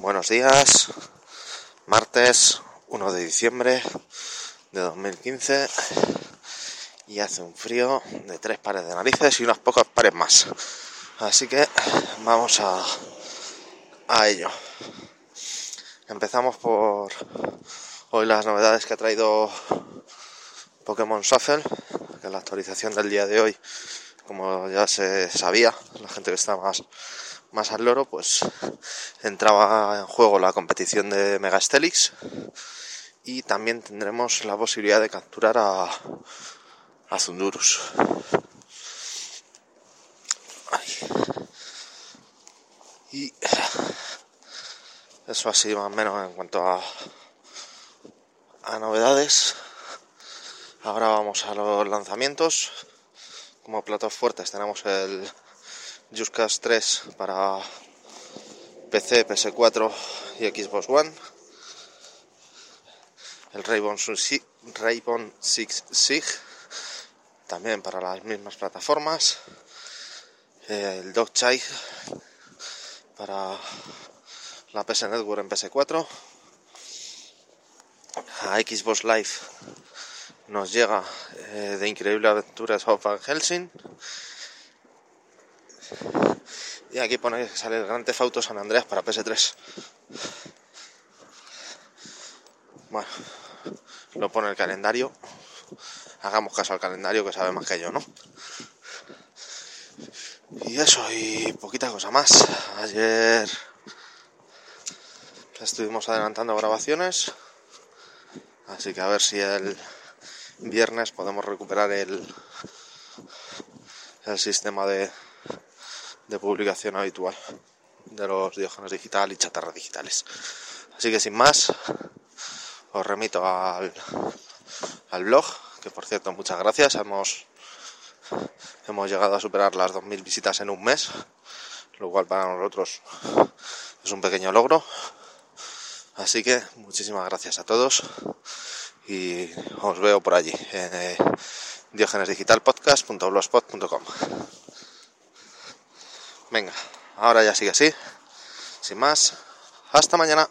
Buenos días, martes 1 de diciembre de 2015 y hace un frío de tres pares de narices y unos pocos pares más. Así que vamos a, a ello. Empezamos por hoy las novedades que ha traído Pokémon Shuffle, que la actualización del día de hoy, como ya se sabía, la gente que está más más al loro, pues entraba en juego la competición de Mega Stelix y también tendremos la posibilidad de capturar a, a Zundurus. Y eso así más o menos en cuanto a, a novedades. Ahora vamos a los lanzamientos. Como platos fuertes tenemos el Juscast 3 para PC, PS4 y Xbox One. El Raybon, Raybon 6 Sig también para las mismas plataformas. El Dogchild para la PS Network en PS4. A Xbox Live nos llega eh, de Increíble Aventuras of Van Helsing y aquí pone que sale el Gran Theft San Andreas para PS3. Bueno, lo pone el calendario. Hagamos caso al calendario que sabe más que yo, ¿no? Y eso, y poquita cosa más. Ayer estuvimos adelantando grabaciones. Así que a ver si el viernes podemos recuperar el, el sistema de, de publicación habitual de los diógenes digital y chatarras digitales. Así que sin más, os remito al, al blog, que por cierto muchas gracias, hemos, hemos llegado a superar las 2.000 visitas en un mes, lo cual para nosotros es un pequeño logro. Así que muchísimas gracias a todos y os veo por allí en eh. Venga, ahora ya sigue así. Sin más, hasta mañana.